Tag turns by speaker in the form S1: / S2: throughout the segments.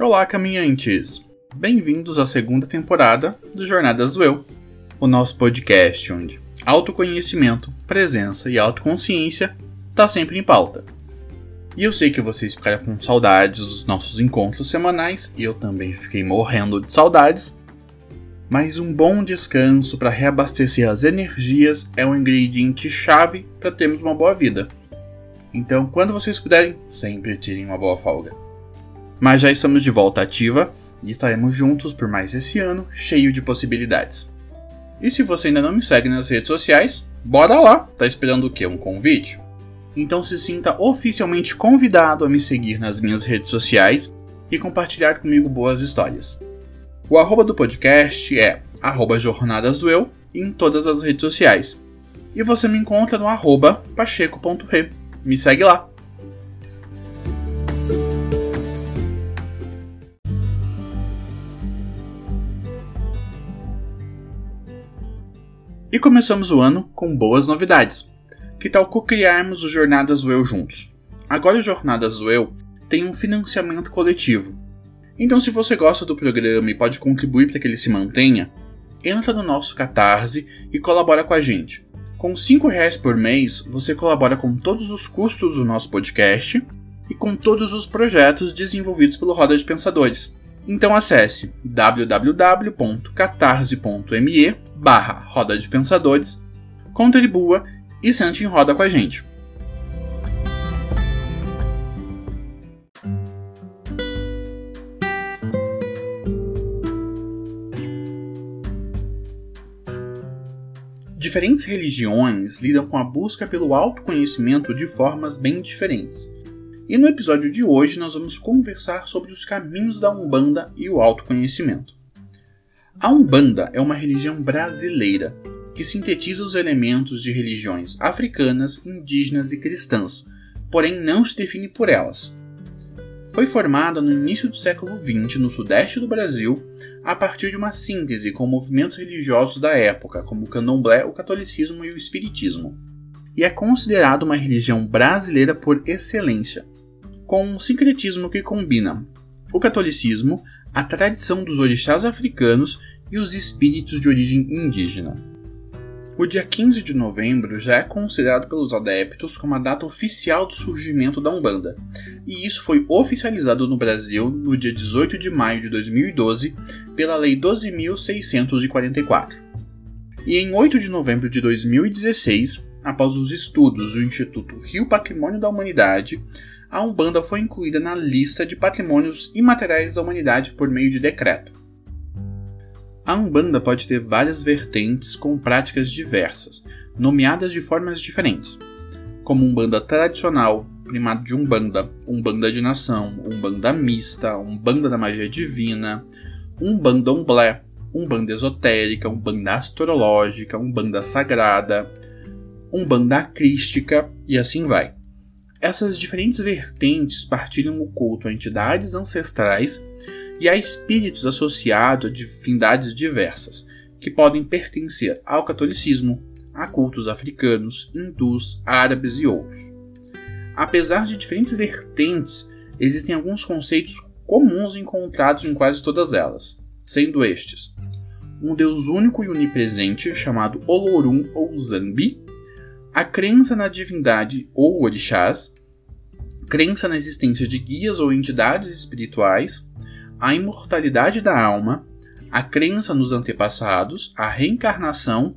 S1: Olá, caminhantes! Bem-vindos à segunda temporada do Jornadas do Eu, o nosso podcast onde autoconhecimento, presença e autoconsciência tá sempre em pauta. E eu sei que vocês ficaram com saudades dos nossos encontros semanais, e eu também fiquei morrendo de saudades. Mas um bom descanso para reabastecer as energias é um ingrediente chave para termos uma boa vida. Então, quando vocês puderem, sempre tirem uma boa folga. Mas já estamos de volta ativa e estaremos juntos por mais esse ano cheio de possibilidades. E se você ainda não me segue nas redes sociais, bora lá! Tá esperando o quê? Um convite? Então se sinta oficialmente convidado a me seguir nas minhas redes sociais e compartilhar comigo boas histórias. O arroba do podcast é arroba Jornadas do Eu em todas as redes sociais. E você me encontra no arroba pacheco.re. Me segue lá! E começamos o ano com boas novidades. Que tal co-criarmos o Jornadas do Eu juntos? Agora o Jornadas do Eu tem um financiamento coletivo. Então se você gosta do programa e pode contribuir para que ele se mantenha, entra no nosso Catarse e colabora com a gente. Com R$ reais por mês, você colabora com todos os custos do nosso podcast e com todos os projetos desenvolvidos pelo Roda de Pensadores. Então acesse www.catarse.me barra Roda de Pensadores, contribua e sente em roda com a gente. Diferentes religiões lidam com a busca pelo autoconhecimento de formas bem diferentes. E no episódio de hoje nós vamos conversar sobre os caminhos da Umbanda e o autoconhecimento. A Umbanda é uma religião brasileira que sintetiza os elementos de religiões africanas, indígenas e cristãs, porém não se define por elas. Foi formada no início do século XX no sudeste do Brasil a partir de uma síntese com movimentos religiosos da época, como o candomblé, o catolicismo e o espiritismo. E é considerada uma religião brasileira por excelência, com um sincretismo que combina o catolicismo, a tradição dos orixás africanos e os espíritos de origem indígena. O dia 15 de novembro já é considerado pelos adeptos como a data oficial do surgimento da Umbanda, e isso foi oficializado no Brasil no dia 18 de maio de 2012 pela Lei 12.644. E em 8 de novembro de 2016, após os estudos do Instituto Rio Patrimônio da Humanidade, a Umbanda foi incluída na lista de patrimônios imateriais da humanidade por meio de decreto. A Umbanda pode ter várias vertentes com práticas diversas, nomeadas de formas diferentes, como Umbanda tradicional, primado de Umbanda, Umbanda de nação, Umbanda mista, Umbanda da magia divina, Umbanda umblé, Umbanda esotérica, Umbanda astrológica, Umbanda sagrada, Umbanda crística e assim vai. Essas diferentes vertentes partilham o culto a entidades ancestrais e a espíritos associados a divindades diversas, que podem pertencer ao catolicismo, a cultos africanos, hindus, árabes e outros. Apesar de diferentes vertentes, existem alguns conceitos comuns encontrados em quase todas elas, sendo estes: um Deus único e onipresente chamado Olorum ou Zambi, a crença na divindade ou orixás, crença na existência de guias ou entidades espirituais, a imortalidade da alma, a crença nos antepassados, a reencarnação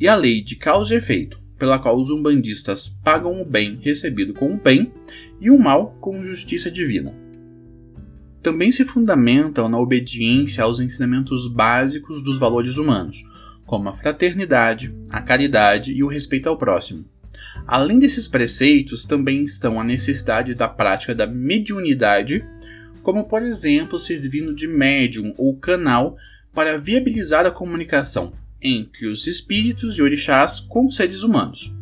S1: e a lei de causa e efeito, pela qual os umbandistas pagam o bem recebido com o bem e o mal com justiça divina. Também se fundamentam na obediência aos ensinamentos básicos dos valores humanos, como a fraternidade, a caridade e o respeito ao próximo. Além desses preceitos, também estão a necessidade da prática da mediunidade, como por exemplo servindo de médium ou canal para viabilizar a comunicação entre os espíritos e orixás com seres humanos.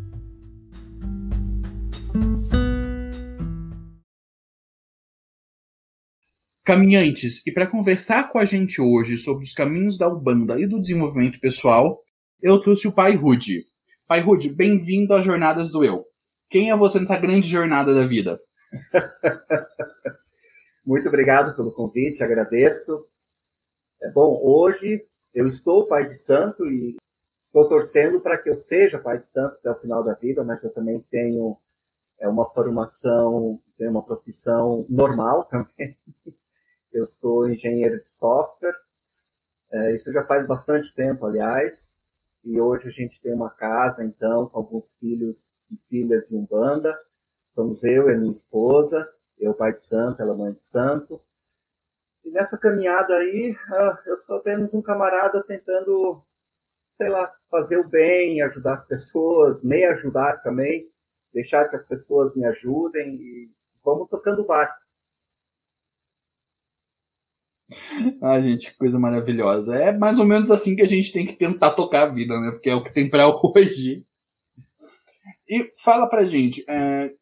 S1: Caminhantes, e para conversar com a gente hoje sobre os caminhos da Ubanda e do desenvolvimento pessoal, eu trouxe o Pai Rude. Pai Rude, bem-vindo às Jornadas do Eu. Quem é você nessa grande jornada da vida?
S2: Muito obrigado pelo convite, agradeço. É bom, hoje eu estou pai de santo e estou torcendo para que eu seja pai de santo até o final da vida, mas eu também tenho é, uma formação, tenho uma profissão normal também. Eu sou engenheiro de software, é, isso já faz bastante tempo, aliás, e hoje a gente tem uma casa, então, com alguns filhos e filhas de Umbanda. Somos eu e minha esposa, eu pai de santo, ela mãe de santo. E nessa caminhada aí, ah, eu sou apenas um camarada tentando sei lá, fazer o bem, ajudar as pessoas, me ajudar também, deixar que as pessoas me ajudem e vamos tocando o barco.
S1: Ah, gente, que coisa maravilhosa. É mais ou menos assim que a gente tem que tentar tocar a vida, né? Porque é o que tem para hoje. E fala pra gente, é,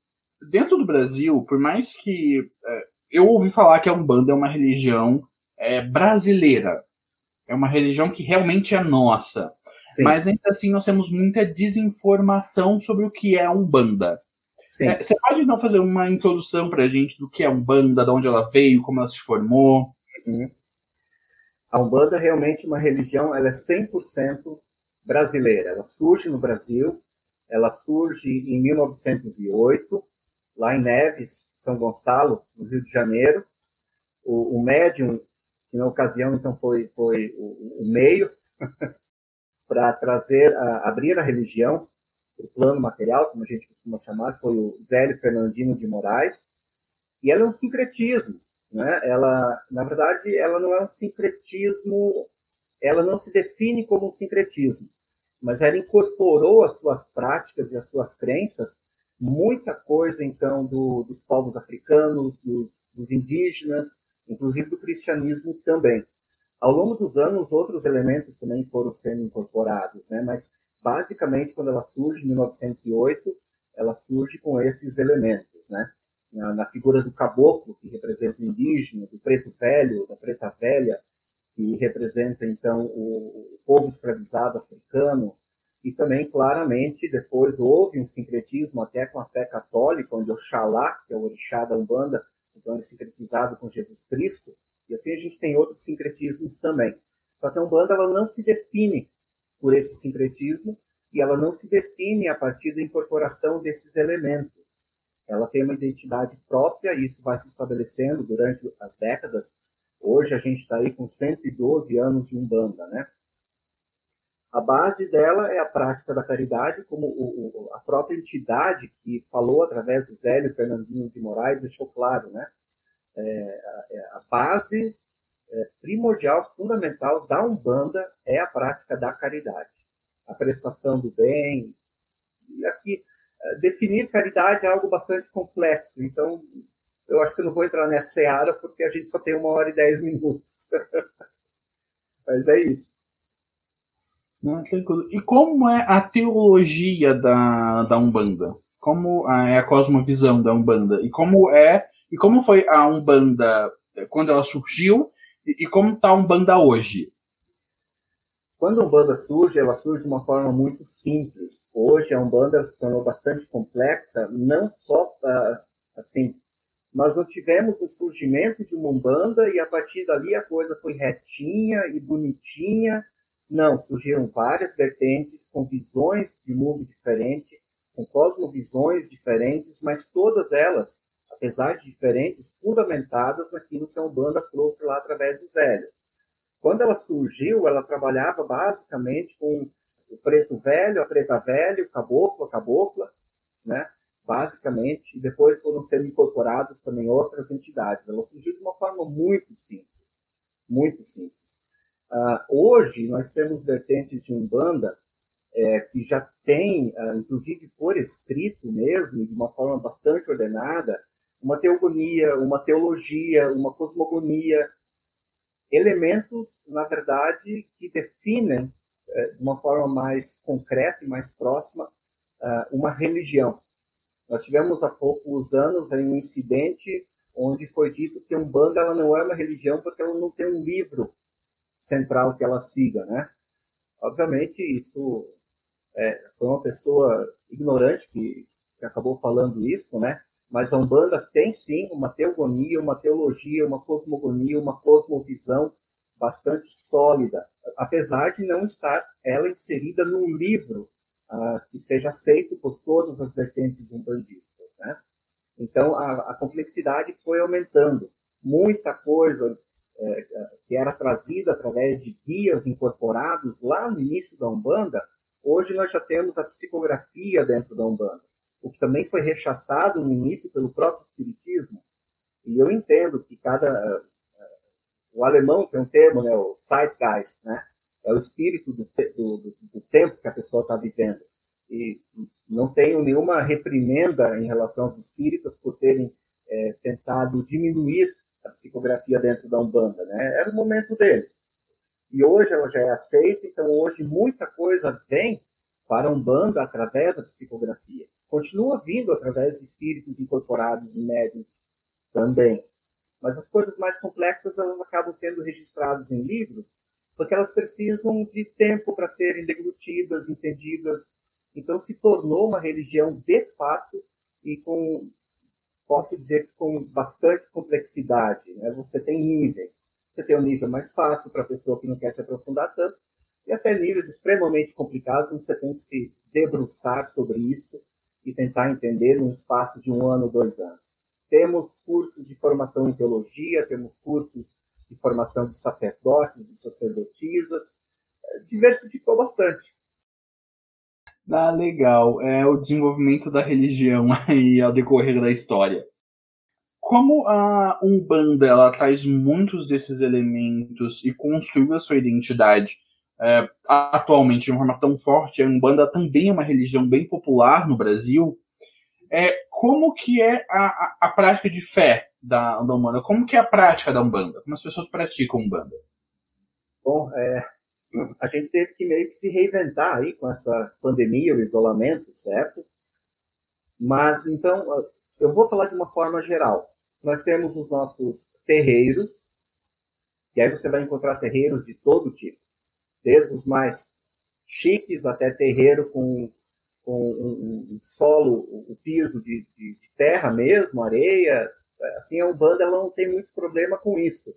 S1: dentro do Brasil, por mais que é, eu ouvi falar que a Umbanda é uma religião é, brasileira, é uma religião que realmente é nossa. Sim. Mas ainda assim nós temos muita desinformação sobre o que é Umbanda. É, você pode não fazer uma introdução para a gente do que é Umbanda, de onde ela veio, como ela se formou?
S2: Uhum. A Umbanda é realmente uma religião, ela é 100% brasileira. Ela surge no Brasil, ela surge em 1908, lá em Neves, São Gonçalo, no Rio de Janeiro. O, o médium que na ocasião então foi, foi o, o meio para trazer, a, abrir a religião, o plano material, como a gente costuma chamar, foi o Zélio Fernandino de Moraes, e ela é um sincretismo, né? Ela, na verdade, ela não é um sincretismo, ela não se define como um sincretismo, mas ela incorporou as suas práticas e as suas crenças muita coisa então do, dos povos africanos, dos, dos indígenas, inclusive do cristianismo também. Ao longo dos anos, outros elementos também foram sendo incorporados, né? mas basicamente, quando ela surge em 1908, ela surge com esses elementos. Né? Na, na figura do caboclo, que representa o indígena, do preto velho, da preta velha, que representa então o, o povo escravizado africano, e também claramente depois houve um sincretismo até com a fé católica, onde Oxalá, que é o orixá da Umbanda, então é sincretizado com Jesus Cristo, e assim a gente tem outros sincretismos também. Só que a Umbanda ela não se define por esse sincretismo e ela não se define a partir da incorporação desses elementos. Ela tem uma identidade própria e isso vai se estabelecendo durante as décadas. Hoje a gente está aí com 112 anos de Umbanda, né? A base dela é a prática da caridade, como o, o, a própria entidade que falou através do Zélio Fernandinho de Moraes deixou claro, né? É, a, é, a, base é, primordial, fundamental da Umbanda é a prática da caridade, a prestação do bem. E aqui, definir caridade é algo bastante complexo, então eu acho que não vou entrar nessa seara porque a gente só tem uma hora e dez minutos. Mas é isso.
S1: Não, tranquilo. E como é a teologia da, da Umbanda? Como é a cosmovisão da Umbanda? E como é e como foi a Umbanda eh, quando ela surgiu e, e como está a Umbanda hoje?
S2: Quando a Umbanda surge, ela surge de uma forma muito simples. Hoje a Umbanda se tornou bastante complexa, não só uh, assim, nós não tivemos o surgimento de uma Umbanda e a partir dali a coisa foi retinha e bonitinha não, surgiram várias vertentes com visões de mundo diferente, com cosmovisões diferentes, mas todas elas, apesar de diferentes, fundamentadas naquilo que a Umbanda trouxe lá através do Zélio. Quando ela surgiu, ela trabalhava basicamente com o preto velho, a preta velha, o caboclo, a cabocla, né? basicamente, e depois foram sendo incorporados também outras entidades. Ela surgiu de uma forma muito simples, muito simples. Uh, hoje, nós temos vertentes de Umbanda é, que já tem, uh, inclusive por escrito mesmo, de uma forma bastante ordenada, uma teogonia, uma teologia, uma cosmogonia, elementos, na verdade, que definem uh, de uma forma mais concreta e mais próxima uma religião. Nós tivemos há poucos anos um incidente onde foi dito que a Umbanda ela não é uma religião porque ela não tem um livro central que ela siga, né? Obviamente, isso é, foi uma pessoa ignorante que, que acabou falando isso, né? Mas a Umbanda tem sim uma teogonia, uma teologia, uma cosmogonia, uma cosmovisão bastante sólida, apesar de não estar ela inserida num livro uh, que seja aceito por todas as vertentes umbandistas. Né? Então, a, a, complexidade foi aumentando. Muita coisa é, que era trazida através de guias incorporados lá no início da Umbanda, hoje nós já temos a psicografia dentro da Umbanda, o que também foi rechaçado no início pelo próprio Espiritismo. E eu entendo que cada. O alemão tem um termo, né, o Zeitgeist, né? é o espírito do, do, do tempo que a pessoa está vivendo. E não tenho nenhuma reprimenda em relação aos espíritas por terem é, tentado diminuir a psicografia dentro da Umbanda. Né? Era o momento deles. E hoje ela já é aceita, então hoje muita coisa vem para a Umbanda através da psicografia. Continua vindo através de espíritos incorporados e médiums também. Mas as coisas mais complexas elas acabam sendo registradas em livros porque elas precisam de tempo para serem deglutidas, entendidas. Então se tornou uma religião de fato e com, posso dizer, com bastante complexidade. Né? Você tem níveis. Você tem um nível mais fácil para a pessoa que não quer se aprofundar tanto, e até níveis extremamente complicados, onde você tem que se debruçar sobre isso e tentar entender num espaço de um ano, dois anos. Temos cursos de formação em teologia, temos cursos de formação de sacerdotes e sacerdotisas, é, diversificou bastante.
S1: Ah, legal. É o desenvolvimento da religião aí ao decorrer da história. Como a Umbanda ela traz muitos desses elementos e construiu a sua identidade é, atualmente de uma forma tão forte, a Umbanda também é uma religião bem popular no Brasil. É, como que é a, a, a prática de fé da, da Umbanda? Como que é a prática da Umbanda? Como as pessoas praticam Umbanda?
S2: Bom, é, a gente teve que meio que se reinventar aí com essa pandemia, o isolamento, certo? Mas, então, eu vou falar de uma forma geral. Nós temos os nossos terreiros, e aí você vai encontrar terreiros de todo tipo, desde os mais chiques até terreiro com, com um, um solo, o um piso de, de, de terra mesmo, areia, assim, a Umbanda ela não tem muito problema com isso.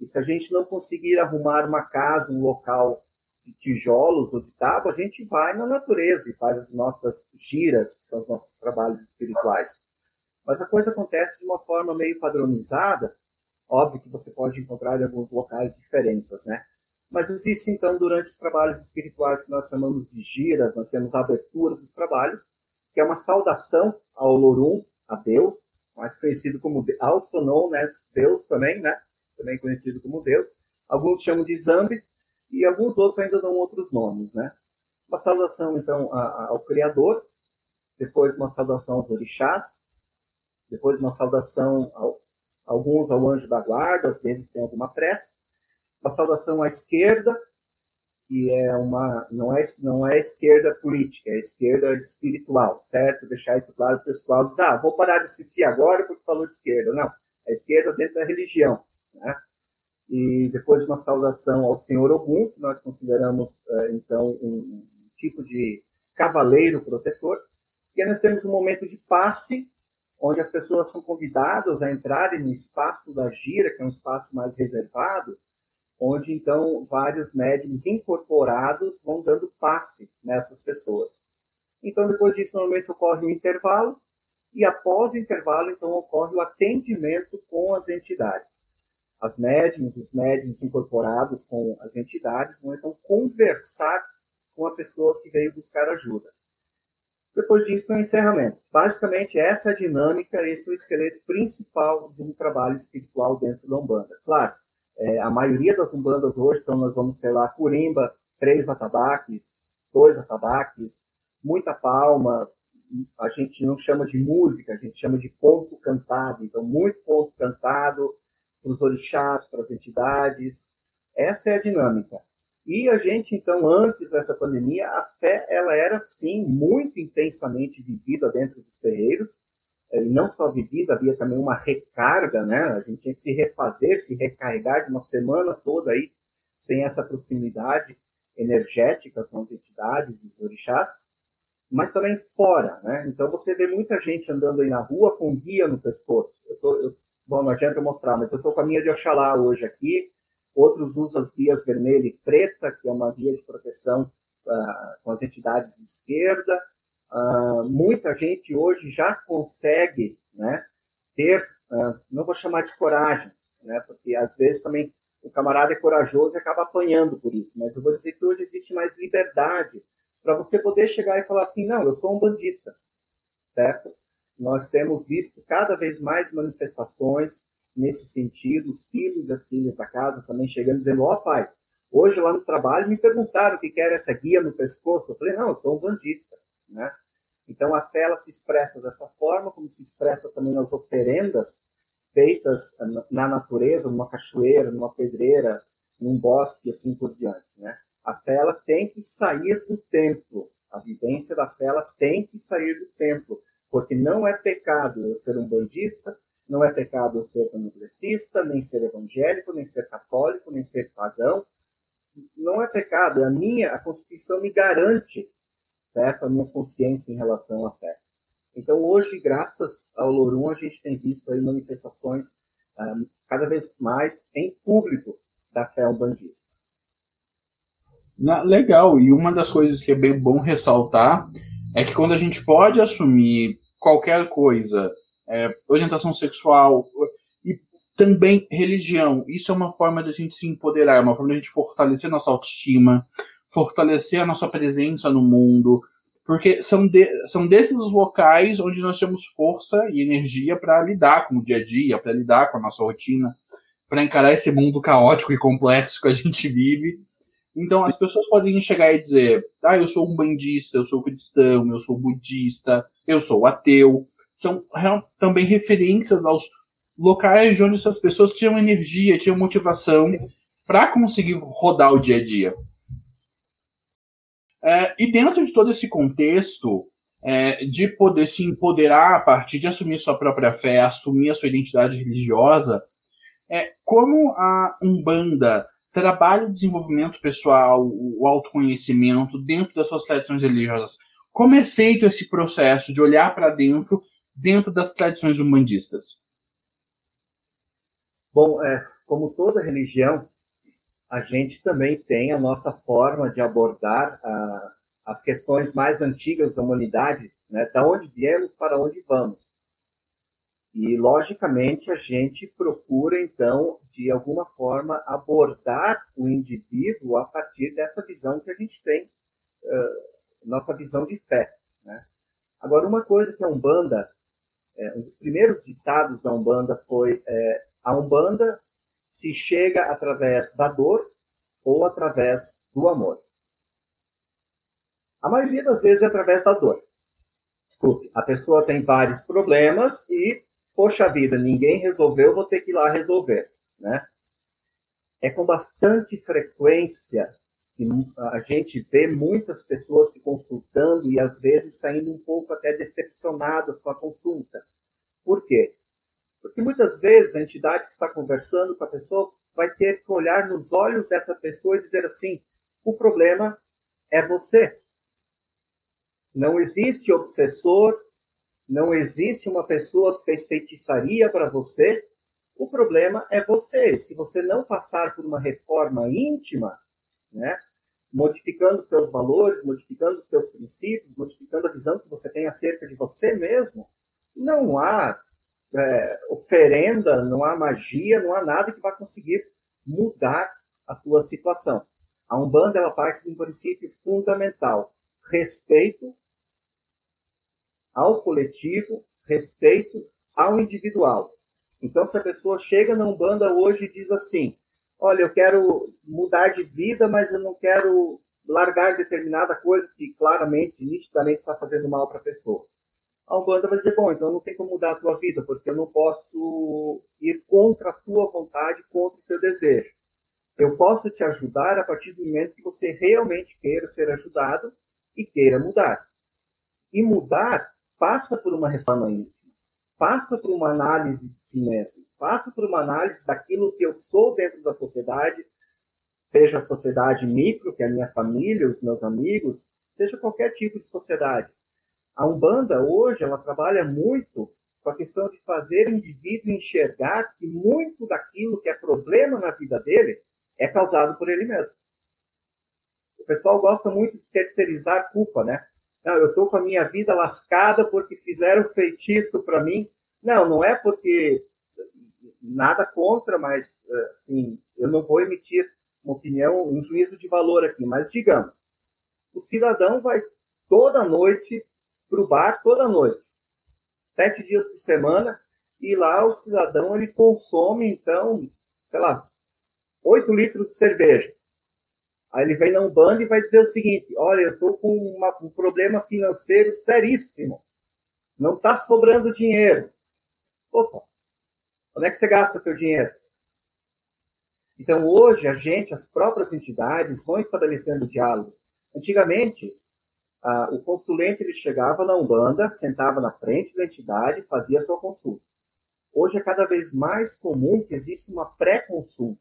S2: E se a gente não conseguir arrumar uma casa, um local de tijolos ou de tábua, a gente vai na natureza e faz as nossas giras, que são os nossos trabalhos espirituais. Mas a coisa acontece de uma forma meio padronizada. Óbvio que você pode encontrar em alguns locais diferenças, né? Mas existe, então, durante os trabalhos espirituais que nós chamamos de giras, nós temos a abertura dos trabalhos, que é uma saudação ao Lorum, a Deus, mais conhecido como also as Deus também, né? Também conhecido como Deus. Alguns chamam de Zambi e alguns outros ainda dão outros nomes, né? Uma saudação então ao Criador, depois uma saudação aos orixás, depois uma saudação ao, alguns ao anjo da guarda, às vezes tem alguma prece, uma saudação à esquerda, que é uma não é não é esquerda política, é esquerda espiritual, certo? Deixar isso claro para o pessoal diz, ah, vou parar de assistir agora porque falou de esquerda. Não, é esquerda dentro da religião, né? E depois uma saudação ao Senhor Ogum, que nós consideramos eh, então um tipo de cavaleiro protetor. E aí nós temos um momento de passe, onde as pessoas são convidadas a entrarem no espaço da gira, que é um espaço mais reservado, onde então vários médiums incorporados vão dando passe nessas pessoas. Então, depois disso, normalmente ocorre um intervalo, e após o intervalo, então, ocorre o atendimento com as entidades. As médiums, os médiums incorporados com as entidades vão então conversar com a pessoa que veio buscar ajuda. Depois disso, o um encerramento. Basicamente, essa é a dinâmica, esse é o esqueleto principal de um trabalho espiritual dentro da Umbanda. Claro, é, a maioria das umbandas hoje, então nós vamos lá curimba, três atabaques, dois atabaques, muita palma, a gente não chama de música, a gente chama de ponto cantado. Então, muito ponto cantado para os orixás, para as entidades. Essa é a dinâmica. E a gente, então, antes dessa pandemia, a fé, ela era, sim, muito intensamente vivida dentro dos terreiros não só vivida, havia também uma recarga, né? A gente tinha que se refazer, se recarregar de uma semana toda aí, sem essa proximidade energética com as entidades, os orixás. mas também fora, né? Então você vê muita gente andando aí na rua com guia no pescoço. Eu tô, eu, bom, não adianta eu mostrar, mas eu estou com a minha de Oxalá hoje aqui. Outros usam as guias vermelha e preta, que é uma guia de proteção uh, com as entidades de esquerda. Uh, muita gente hoje já consegue né, ter, uh, não vou chamar de coragem, né, porque às vezes também o camarada é corajoso e acaba apanhando por isso, mas eu vou dizer que hoje existe mais liberdade para você poder chegar e falar assim, não, eu sou um bandista, certo? Nós temos visto cada vez mais manifestações nesse sentido, os filhos e as filhas da casa também chegando dizendo, ó oh, pai, hoje lá no trabalho me perguntaram o que era essa guia no pescoço, eu falei, não, eu sou um bandista, né? Então a fé se expressa dessa forma, como se expressa também nas oferendas feitas na natureza, numa cachoeira, numa pedreira, num bosque, assim por diante, né? A fé tem que sair do templo. A vivência da fé tem que sair do templo, porque não é pecado eu ser um bandista, não é pecado eu ser candomblessista, nem ser evangélico, nem ser católico, nem ser pagão. Não é pecado, é a minha, a Constituição me garante, certo? A minha consciência em relação à fé. Então, hoje, graças ao Lorum, a gente tem visto aí manifestações um, ah, cada vez mais em público da fé umbandista.
S1: Na, legal, e uma das coisas que é bem bom ressaltar é que quando a gente pode assumir qualquer coisa, é, orientação sexual e também religião, isso é uma forma da gente se empoderar, é uma forma da gente fortalecer nossa autoestima, fortalecer a nossa presença no mundo, porque são, de, são desses locais onde nós temos força e energia para lidar com o dia a dia, para lidar com a nossa rotina, para encarar esse mundo caótico e complexo que a gente vive então as pessoas podem chegar e dizer: ah, eu sou um bandista, eu sou cristão, eu sou budista, eu sou ateu. São também referências aos locais onde essas pessoas tinham energia, tinham motivação para conseguir rodar o dia a dia. É, e dentro de todo esse contexto é, de poder se empoderar a partir de assumir sua própria fé, assumir a sua identidade religiosa, é, como a Umbanda trabalha o desenvolvimento pessoal, o autoconhecimento dentro das suas tradições religiosas. Como é feito esse processo de olhar para dentro, dentro das tradições humanistas?
S2: Bom, é, como toda religião, a gente também tem a nossa forma de abordar a, as questões mais antigas da humanidade, né? da onde viemos para onde vamos. E, logicamente, a gente procura, então, de alguma forma, abordar o indivíduo a partir dessa visão que a gente tem, uh, nossa visão de fé. Né? Agora, uma coisa que a Umbanda, é, um dos primeiros ditados da Umbanda foi: é, a Umbanda se chega através da dor ou através do amor. A maioria das vezes é através da dor. Desculpe, a pessoa tem vários problemas e poxa vida, ninguém resolveu, vou ter que ir lá resolver, né? É com bastante frequência que a gente vê muitas pessoas se consultando e às vezes saindo um pouco até decepcionadas com a consulta. Por quê? Porque muitas vezes a entidade que está conversando com a pessoa vai ter que olhar nos olhos dessa pessoa e dizer assim: o problema é você. Não existe obsessor, não existe uma pessoa que fez feitiçaria para você. O problema é você. Se você não passar por uma reforma íntima, né, modificando os seus valores, modificando os seus princípios, modificando a visão que você tem acerca de você mesmo, não há é, oferenda, não há magia, não há nada que vá conseguir mudar a tua situação. A Umbanda ela parte de um princípio fundamental: respeito ao coletivo, respeito ao individual. Então, se a pessoa chega na Umbanda hoje e diz assim: Olha, eu quero mudar de vida, mas eu não quero largar determinada coisa que claramente, nitidamente está fazendo mal para a pessoa. A Umbanda vai dizer: Bom, então não tem como mudar a tua vida, porque eu não posso ir contra a tua vontade, contra o teu desejo. Eu posso te ajudar a partir do momento que você realmente queira ser ajudado e queira mudar. E mudar passa por uma reforma íntima, passa por uma análise de si mesmo, passa por uma análise daquilo que eu sou dentro da sociedade, seja a sociedade micro, que é a minha família, os meus amigos, seja qualquer tipo de sociedade. A Umbanda hoje ela trabalha muito com a questão de fazer o indivíduo enxergar que muito daquilo que é problema na vida dele é causado por ele mesmo. O pessoal gosta muito de terceirizar a culpa, né? Não, eu estou com a minha vida lascada porque fizeram feitiço para mim. Não, não é porque nada contra, mas assim, eu não vou emitir uma opinião, um juízo de valor aqui, mas digamos, o cidadão vai toda noite para o bar, toda noite, sete dias por semana, e lá o cidadão ele consome, então, sei lá, oito litros de cerveja. Aí ele vem na Umbanda e vai dizer o seguinte: olha, eu estou com uma, um problema financeiro seríssimo. Não está sobrando dinheiro. Opa, onde é que você gasta teu dinheiro? Então, hoje, a gente, as próprias entidades, vão estabelecendo diálogos. Antigamente, o consulente ele chegava na Umbanda, sentava na frente da entidade, fazia sua consulta. Hoje é cada vez mais comum que exista uma pré-consulta,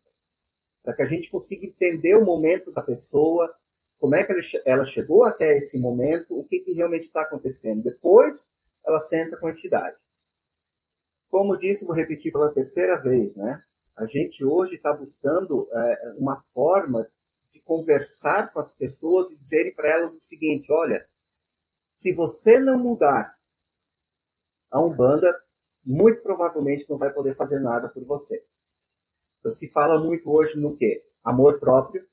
S2: para que a gente consiga entender o momento da pessoa, como é que ela chegou até esse momento, o que, que realmente está acontecendo. Depois, ela senta com a entidade. Como disse, vou repetir pela terceira vez, né? A gente hoje está buscando é, uma forma de conversar com as pessoas e dizerem para elas o seguinte: olha, se você não mudar, a Umbanda muito provavelmente não vai poder fazer nada por você. Então se fala muito hoje no quê? Amor próprio.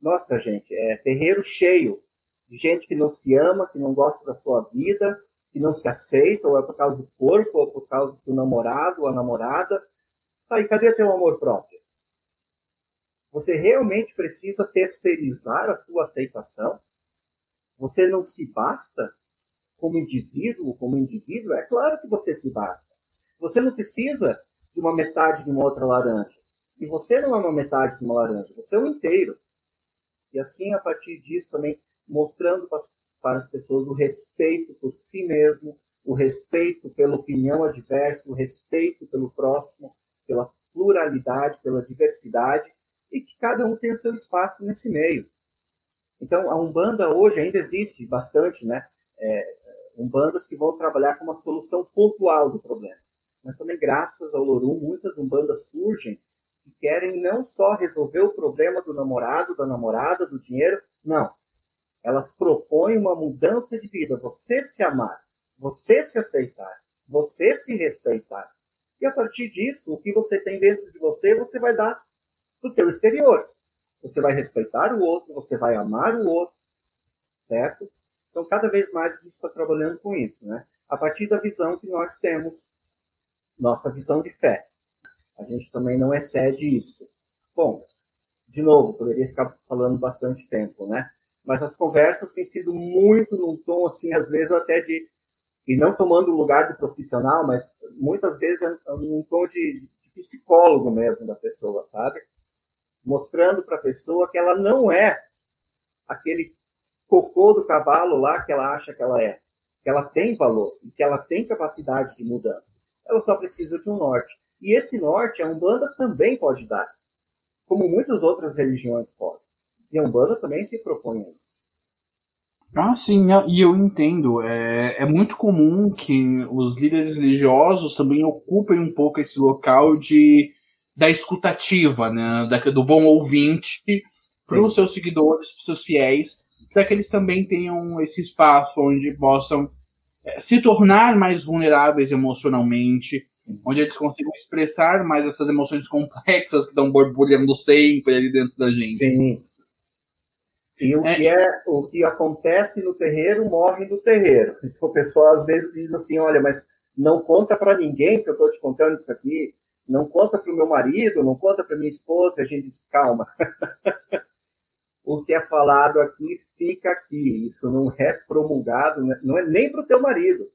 S2: Nossa, gente, é terreiro cheio de gente que não se ama, que não gosta da sua vida, que não se aceita, ou é por causa do corpo, ou por causa do namorado ou a namorada, Tá, e cadê teu amor próprio? Você realmente precisa terceirizar a tua aceitação? Você não se basta como indivíduo, como indivíduo? É claro que você se basta. Você não precisa de uma metade de uma outra laranja. E você não é uma metade de uma laranja, você é um inteiro. E assim, a partir disso, também mostrando para as pessoas o respeito por si mesmo, o respeito pela opinião adversa, o respeito pelo próximo, pela pluralidade, pela diversidade, e que cada um tem o seu espaço nesse meio. Então, a Umbanda hoje ainda existe bastante, né? É, umbandas que vão trabalhar com uma solução pontual do problema. Mas também, graças ao Lorum, muitas umbandas surgem que querem não só resolver o problema do namorado, da namorada, do dinheiro, não. Elas propõem uma mudança de vida, você se amar, você se aceitar, você se respeitar. E a partir disso, o que você tem dentro de você, você vai dar para o teu exterior. Você vai respeitar o outro, você vai amar o outro, certo? Então, cada vez mais a gente está trabalhando com isso, né? A partir da visão que nós temos, nossa visão de fé. A gente também não excede isso. Bom, de novo, poderia ficar falando bastante tempo, né? Mas as conversas têm sido muito num tom, assim, às vezes até de e não tomando o lugar do profissional, mas muitas vezes é um tom de, de psicólogo mesmo da pessoa, sabe? Mostrando para a pessoa que ela não é aquele cocô do cavalo lá que ela acha que ela é. Que ela tem valor e que ela tem capacidade de mudança. Ela só precisa de um norte. E esse norte a Umbanda também pode dar, como muitas outras religiões podem. E a Umbanda também se propõe a isso.
S1: Ah, sim, e eu entendo. É, é muito comum que os líderes religiosos também ocupem um pouco esse local de da escutativa, né, da, do bom ouvinte para os seus seguidores, para os seus fiéis, para que eles também tenham esse espaço onde possam é, se tornar mais vulneráveis emocionalmente, onde eles consigam expressar mais essas emoções complexas que estão borbulhando sempre ali dentro da gente.
S2: Sim, e o, é. que é, o que acontece no terreiro morre no terreiro. Então, o pessoal às vezes diz assim: olha, mas não conta para ninguém que eu estou te contando isso aqui, não conta para o meu marido, não conta para minha esposa. A gente diz: calma. o que é falado aqui fica aqui. Isso não é promulgado, né? não é nem para o teu marido.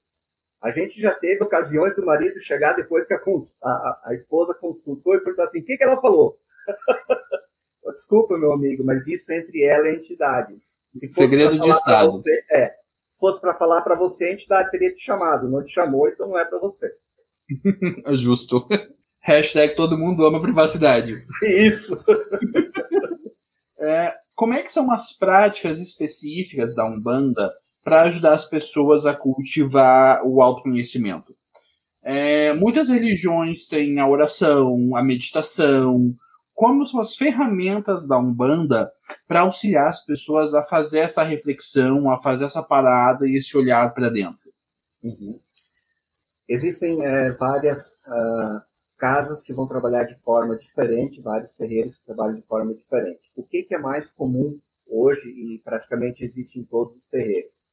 S2: A gente já teve ocasiões do marido chegar depois que a, a, a esposa consultou e perguntou assim: o que, que ela falou? Desculpa, meu amigo, mas isso é entre ela e a entidade.
S1: Segredo de Estado.
S2: Você, é. Se fosse para falar para você, a entidade teria te chamado. Não te chamou, então não é para você.
S1: Justo. Hashtag todo mundo ama privacidade.
S2: Isso.
S1: é, como é que são as práticas específicas da Umbanda para ajudar as pessoas a cultivar o autoconhecimento. É, muitas religiões têm a oração, a meditação, como são as ferramentas da Umbanda para auxiliar as pessoas a fazer essa reflexão, a fazer essa parada e esse olhar para dentro.
S2: Uhum. Existem é, várias uh, casas que vão trabalhar de forma diferente, vários terreiros que trabalham de forma diferente. O que, que é mais comum hoje e praticamente existe em todos os terreiros?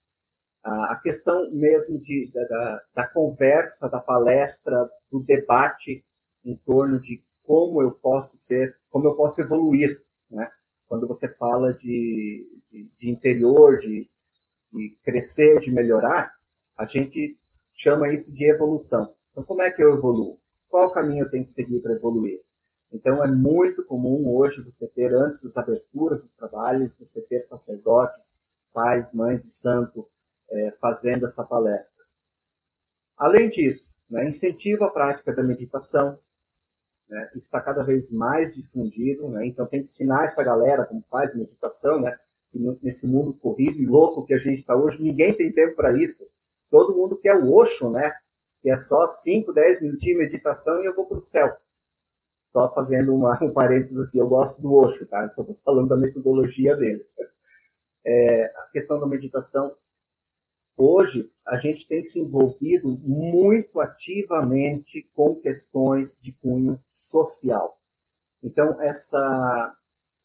S2: a questão mesmo de, da, da, conversa, da palestra, do debate em torno de como eu posso ser, como eu posso evoluir, né? Quando você fala de, de, de interior, de, de crescer, de melhorar, a gente chama isso de evolução. Então, como é que eu evoluo? Qual caminho eu tenho que seguir para evoluir? Então, é muito comum hoje você ter, antes das aberturas dos trabalhos, você ter sacerdotes, pais, mães de santo, é, fazendo essa palestra. Além disso, né, incentiva a prática da meditação, né, isso está cada vez mais difundido, né, então tem que ensinar essa galera como faz meditação, né, nesse mundo corrido e louco que a gente está hoje, ninguém tem tempo para isso. Todo mundo quer o Osho, né, é só 5, 10 minutinhos de meditação e eu vou para o céu. Só fazendo uma, um parênteses aqui, eu gosto do Osho, tá? Só estou falando da metodologia dele. É, a questão da meditação Hoje, a gente tem se envolvido muito ativamente com questões de cunho social. Então, essa,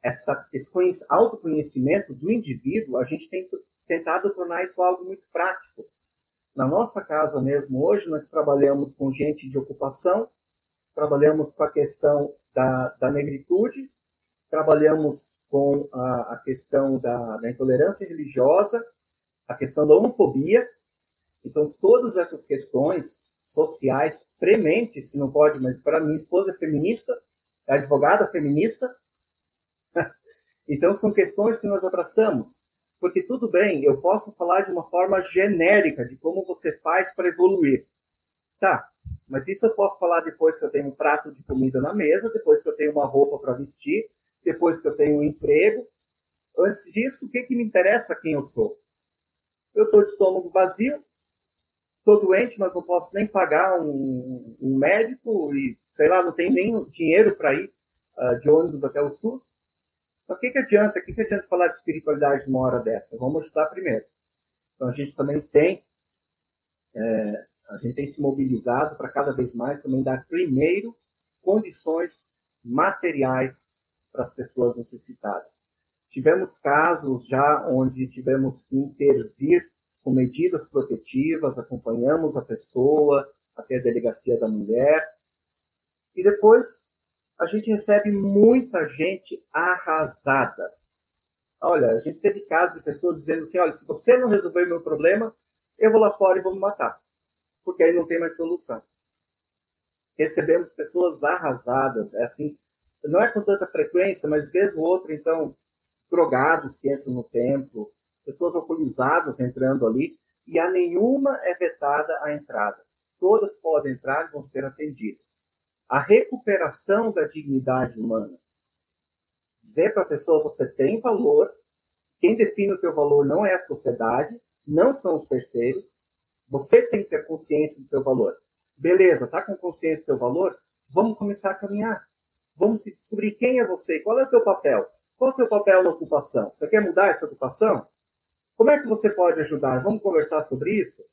S2: essa, esse autoconhecimento do indivíduo, a gente tem tentado tornar isso algo muito prático. Na nossa casa mesmo, hoje, nós trabalhamos com gente de ocupação, trabalhamos com a questão da, da negritude, trabalhamos com a, a questão da, da intolerância religiosa, a questão da homofobia. Então, todas essas questões sociais prementes, que não pode, mas para minha esposa é feminista, é advogada feminista. então, são questões que nós abraçamos. Porque tudo bem, eu posso falar de uma forma genérica de como você faz para evoluir. Tá, mas isso eu posso falar depois que eu tenho um prato de comida na mesa, depois que eu tenho uma roupa para vestir, depois que eu tenho um emprego. Antes disso, o que, que me interessa quem eu sou? eu estou de estômago vazio, estou doente, mas não posso nem pagar um, um, médico e, sei lá, não tenho nem dinheiro para ir uh, de ônibus até o SUS. Então, o que, que adianta? O que, que adianta falar de espiritualidade numa hora dessa? Vamos ajudar primeiro. Então, a gente também tem, é, a gente tem se mobilizado para cada vez mais também dar primeiro condições materiais para as pessoas necessitadas. Tivemos casos já onde tivemos que intervir com medidas protetivas, acompanhamos a pessoa até a delegacia da mulher. E depois a gente recebe muita gente arrasada. Olha, a gente teve casos de pessoas dizendo assim: olha, se você não resolver o meu problema, eu vou lá fora e vou me matar, porque aí não tem mais solução. Recebemos pessoas arrasadas, é assim, não é com tanta frequência, mas vez ou outra, então, drogados que entram no templo, pessoas alcoolizadas entrando ali, e a nenhuma é vetada a entrada. Todas podem entrar e vão ser atendidas. A recuperação da dignidade humana. Dizer para a pessoa, você tem valor, quem define o teu valor não é a sociedade, não são os terceiros, você tem que ter consciência do teu valor. Beleza, tá com consciência do teu valor? Vamos começar a caminhar. Vamos se descobrir quem é você, qual é o teu papel. Qual é o seu papel na ocupação? Você quer mudar essa ocupação? Como é que você pode ajudar? Vamos conversar sobre isso?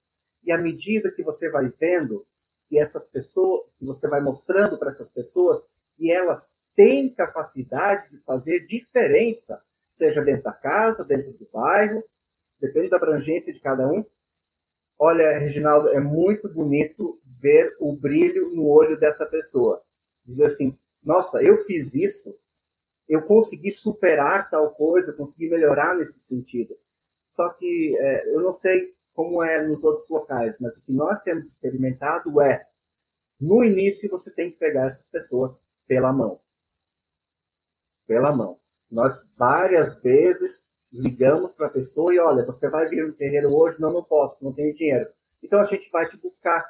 S2: E à medida que você vai vendo que essas pessoas, que você vai mostrando para essas pessoas que elas têm capacidade de fazer diferença, seja dentro da casa, dentro do bairro, depende da abrangência de cada um. Olha, Reginaldo, é muito bonito ver o brilho no olho dessa pessoa. Dizer assim, nossa, eu fiz isso eu consegui superar tal coisa, consegui melhorar nesse sentido. Só que é, eu não sei como é nos outros locais, mas o que nós temos experimentado é, no início você tem que pegar essas pessoas pela mão. Pela mão. Nós várias vezes ligamos para a pessoa e olha, você vai vir no terreiro hoje? Não, não posso, não tenho dinheiro. Então a gente vai te buscar.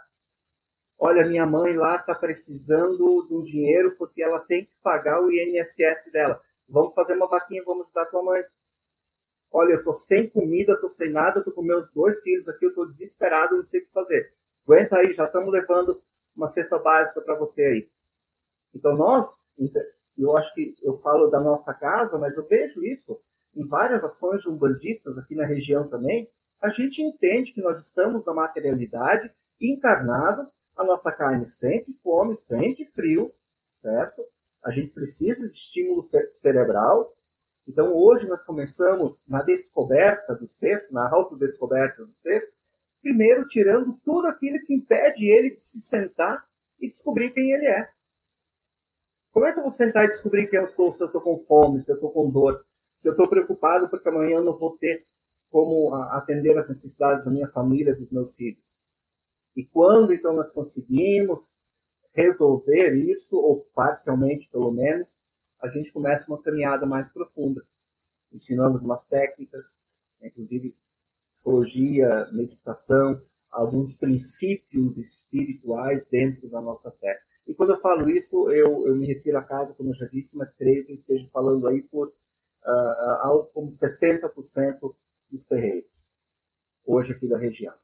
S2: Olha, minha mãe lá está precisando de um dinheiro porque ela tem que pagar o INSS dela. Vamos fazer uma vaquinha, vamos ajudar tua mãe. Olha, eu tô sem comida, tô sem nada, tô com meus dois filhos aqui, eu tô desesperado, não sei o que fazer. Aguenta aí, já estamos levando uma cesta básica para você aí. Então nós, eu acho que eu falo da nossa casa, mas eu vejo isso em várias ações de umbandistas aqui na região também. A gente entende que nós estamos na materialidade, encarnados, a nossa carne sente fome, sente frio, certo? A gente precisa de estímulo cerebral. Então hoje nós começamos na descoberta do ser, na autodescoberta do ser, primeiro tirando tudo aquilo que impede ele de se sentar e descobrir quem ele é. Como é que eu vou sentar e descobrir quem eu sou se eu estou com fome, se eu estou com dor, se eu estou preocupado porque amanhã eu não vou ter como atender as necessidades da minha família, dos meus filhos? E quando então nós conseguimos resolver isso, ou parcialmente pelo menos, a gente começa uma caminhada mais profunda, ensinando algumas técnicas, inclusive psicologia, meditação, alguns princípios espirituais dentro da nossa fé. E quando eu falo isso, eu, eu me refiro à casa, como eu já disse, mas creio que esteja falando aí por uh, algo como 60% dos terreiros, hoje aqui da região.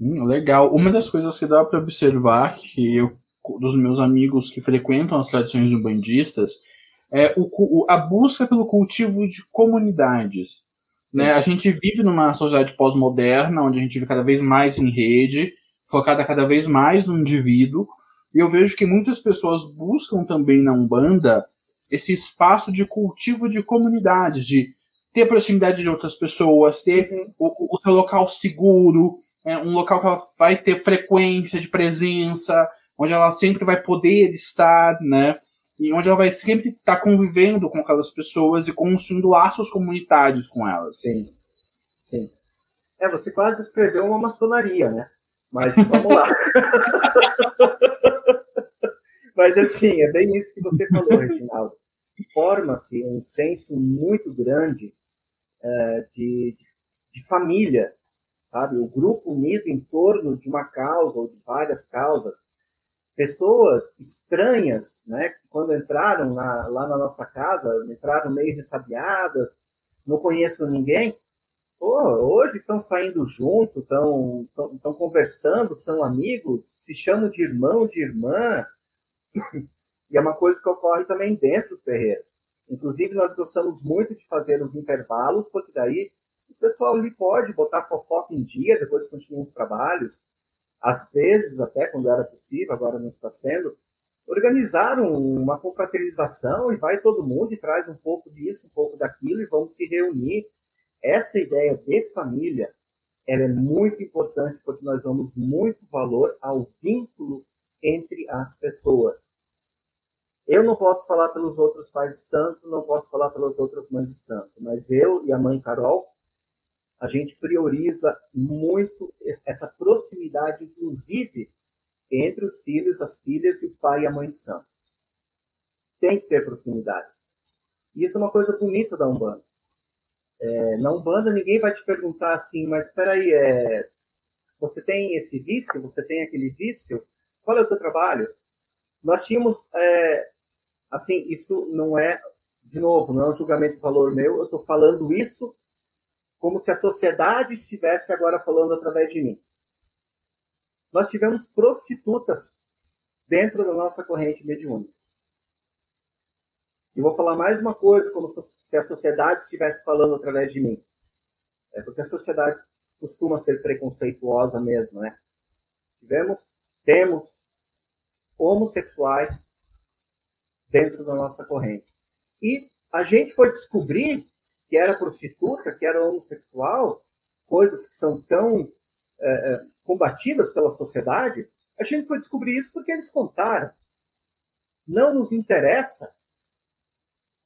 S1: Hum, legal. Uma das coisas que dá para observar que eu, dos meus amigos que frequentam as tradições umbandistas é o, o, a busca pelo cultivo de comunidades. Né? A gente vive numa sociedade pós-moderna, onde a gente vive cada vez mais em rede, focada cada vez mais no indivíduo, e eu vejo que muitas pessoas buscam também na Umbanda esse espaço de cultivo de comunidades, de ter proximidade de outras pessoas, ter uhum. o, o, seu local seguro, é, um local que ela vai ter frequência de presença, onde ela sempre vai poder estar, né? e onde ela vai sempre estar tá convivendo com aquelas pessoas e construindo laços comunitários com elas.
S2: Sim, sim. É, você quase descreveu uma maçonaria, né? Mas vamos lá. Mas assim, é bem isso que você falou, Reginaldo. Forma-se um senso muito grande é, de, de família, sabe? O grupo unido em torno de uma causa ou de várias causas pessoas estranhas, né, que quando entraram na, lá na nossa casa, entraram meio ressabiadas, não conheço ninguém, pô, hoje estão saindo junto, estão conversando, são amigos, se chamam de irmão, de irmã, e é uma coisa que ocorre também dentro do terreiro. Inclusive, nós gostamos muito de fazer os intervalos, porque daí o pessoal ali pode botar fofoca em dia, depois continuar os trabalhos, às vezes, até quando era possível, agora não está sendo, organizaram uma confraternização e vai todo mundo e traz um pouco disso, um pouco daquilo e vamos se reunir. Essa ideia de família, ela é muito importante porque nós damos muito valor ao vínculo entre as pessoas. Eu não posso falar pelos outros pais de santo, não posso falar pelas outras mães de santo, mas eu e a mãe Carol a gente prioriza muito essa proximidade, inclusive entre os filhos, as filhas e o pai e a mãe de santo. Tem que ter proximidade. Isso é uma coisa bonita da Umbanda. É, na Umbanda ninguém vai te perguntar assim, mas espera aí, é, você tem esse vício, você tem aquele vício, qual é o teu trabalho? Nós tínhamos, é, assim, isso não é, de novo, não é um julgamento de valor meu, eu estou falando isso como se a sociedade estivesse agora falando através de mim. Nós tivemos prostitutas dentro da nossa corrente mediúnica. E vou falar mais uma coisa, como se a sociedade estivesse falando através de mim. É porque a sociedade costuma ser preconceituosa mesmo, né? Tivemos, temos homossexuais dentro da nossa corrente. E a gente foi descobrir que era prostituta, que era homossexual, coisas que são tão é, é, combatidas pela sociedade, a gente foi descobrir isso porque eles contaram. Não nos interessa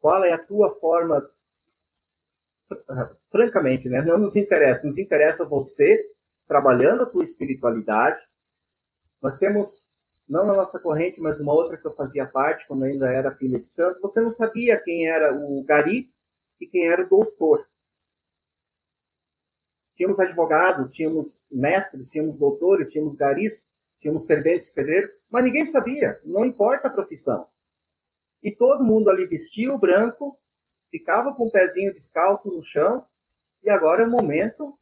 S2: qual é a tua forma. Francamente, né? não nos interessa. Nos interessa você trabalhando a tua espiritualidade. Nós temos, não na nossa corrente, mas numa outra que eu fazia parte, quando ainda era filha de santo, você não sabia quem era o Gari e quem era o doutor. Tínhamos advogados, tínhamos mestres, tínhamos doutores, tínhamos garis, tínhamos serventes pedreiros, mas ninguém sabia, não importa a profissão. E todo mundo ali vestia o branco ficava com o pezinho descalço no chão, e agora é o momento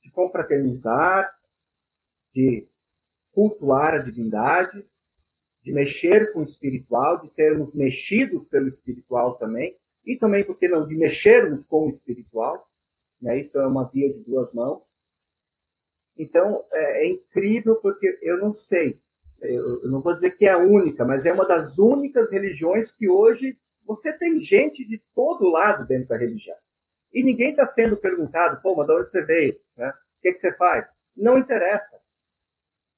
S2: de confraternizar, de cultuar a divindade, de mexer com o espiritual, de sermos mexidos pelo espiritual também, e também, por que não, de mexermos com o espiritual. Né? Isso é uma via de duas mãos. Então, é, é incrível porque eu não sei, eu, eu não vou dizer que é a única, mas é uma das únicas religiões que hoje você tem gente de todo lado dentro da religião. E ninguém está sendo perguntado, pô, mas de onde você veio? Né? O que, que você faz? Não interessa.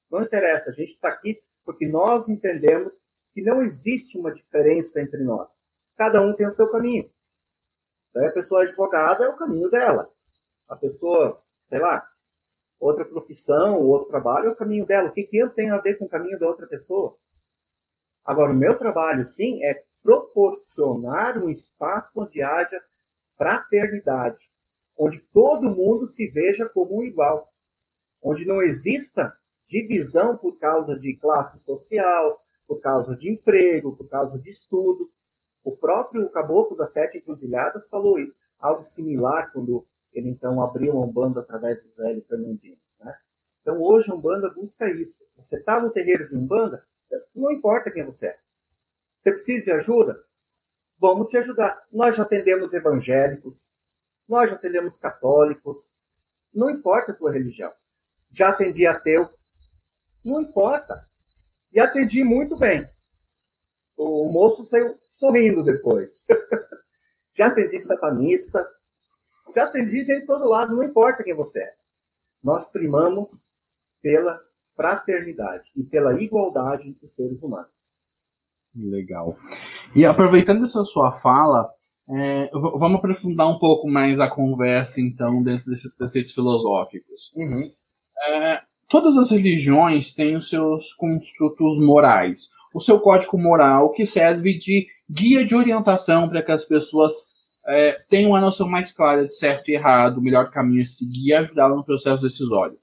S2: Não interessa. A gente está aqui porque nós entendemos que não existe uma diferença entre nós. Cada um tem o seu caminho. Então, a pessoa advogada é o caminho dela. A pessoa, sei lá, outra profissão, outro trabalho é o caminho dela. O que, que eu tenho a ver com o caminho da outra pessoa? Agora, o meu trabalho, sim, é proporcionar um espaço onde haja fraternidade, onde todo mundo se veja como um igual, onde não exista divisão por causa de classe social, por causa de emprego, por causa de estudo. O próprio Caboclo das Sete Encruzilhadas falou algo similar quando ele então abriu a Umbanda através de Zé Fernandinho. Né? Então hoje a Umbanda busca isso. Você está no terreiro de Umbanda, não importa quem você é. Você precisa de ajuda? Vamos te ajudar. Nós já atendemos evangélicos, nós já atendemos católicos, não importa a tua religião. Já atendi ateu, não importa. E atendi muito bem. O moço saiu sorrindo depois. já atendi satanista, já atendi de todo lado, não importa quem você é. Nós primamos pela fraternidade e pela igualdade entre os seres humanos.
S1: Legal. E aproveitando essa sua fala, é, vamos aprofundar um pouco mais a conversa, então, dentro desses preceitos filosóficos. Uhum. É, todas as religiões têm os seus construtos morais, o seu código moral que serve de guia de orientação para que as pessoas é, tenham uma noção mais clara de certo e errado, o melhor caminho a seguir e ajudá-las no processo decisório.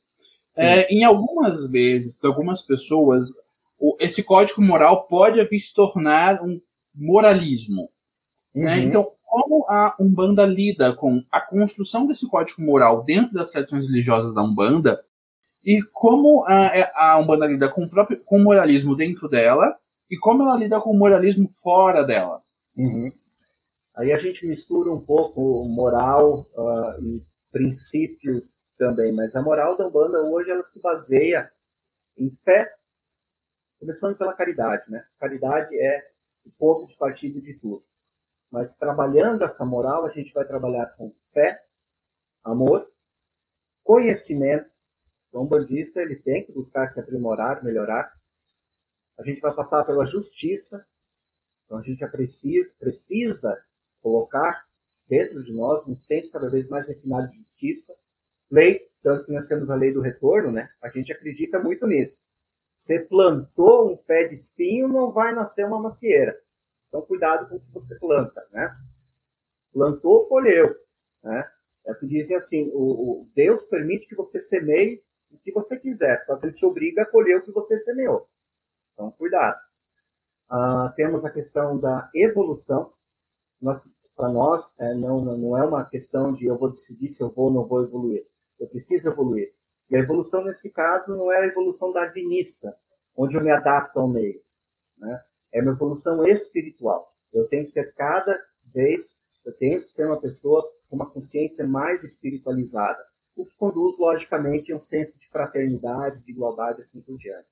S1: É, em algumas vezes, para algumas pessoas, o, esse código moral pode vir se tornar um moralismo. Né? Uhum. Né? Então, como a Umbanda lida com a construção desse código moral dentro das tradições religiosas da Umbanda e como a, é, a Umbanda lida com o, próprio, com o moralismo dentro dela e como ela lida com o moralismo fora dela.
S2: Uhum. Aí a gente mistura um pouco moral uh, e princípios também, mas a moral da Umbanda hoje ela se baseia em fé, começando pela caridade, né? Caridade é o ponto de partida de tudo. Mas trabalhando essa moral, a gente vai trabalhar com fé, amor, conhecimento, o umbandista ele tem que buscar se aprimorar, melhorar. A gente vai passar pela justiça. Então a gente precisa, precisa colocar dentro de nós um senso cada vez mais refinado de justiça. Lei, tanto que nós temos a lei do retorno, né? A gente acredita muito nisso. Você plantou um pé de espinho, não vai nascer uma macieira. Então cuidado com o que você planta, né? Plantou, colheu, né? É o que dizem assim, o, o Deus permite que você semeie o que você quiser, só que ele te obriga a colher o que você semeou. Então, cuidado. Ah, temos a questão da evolução. Para nós, é, não, não é uma questão de eu vou decidir se eu vou ou não vou evoluir. Eu preciso evoluir. E a evolução, nesse caso, não é a evolução darwinista, onde eu me adapto ao meio. Né? É uma evolução espiritual. Eu tenho que ser cada vez, eu tenho que ser uma pessoa com uma consciência mais espiritualizada o que conduz, logicamente, a um senso de fraternidade, de igualdade, assim por diante.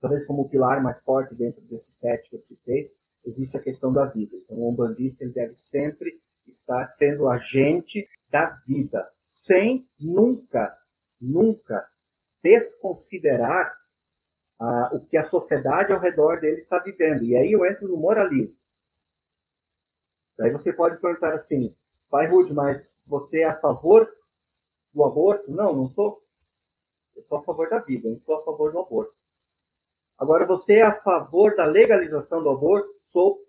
S2: Talvez como o pilar mais forte dentro desses sete que eu citei, existe a questão da vida. Então, o umbandista ele deve sempre estar sendo agente da vida, sem nunca, nunca desconsiderar ah, o que a sociedade ao redor dele está vivendo. E aí eu entro no moralismo. Daí você pode perguntar assim, Pai Rude, mas você é a favor do aborto? Não, não sou. Eu sou a favor da vida, não sou a favor do aborto. Agora, você é a favor da legalização do aborto? Sou.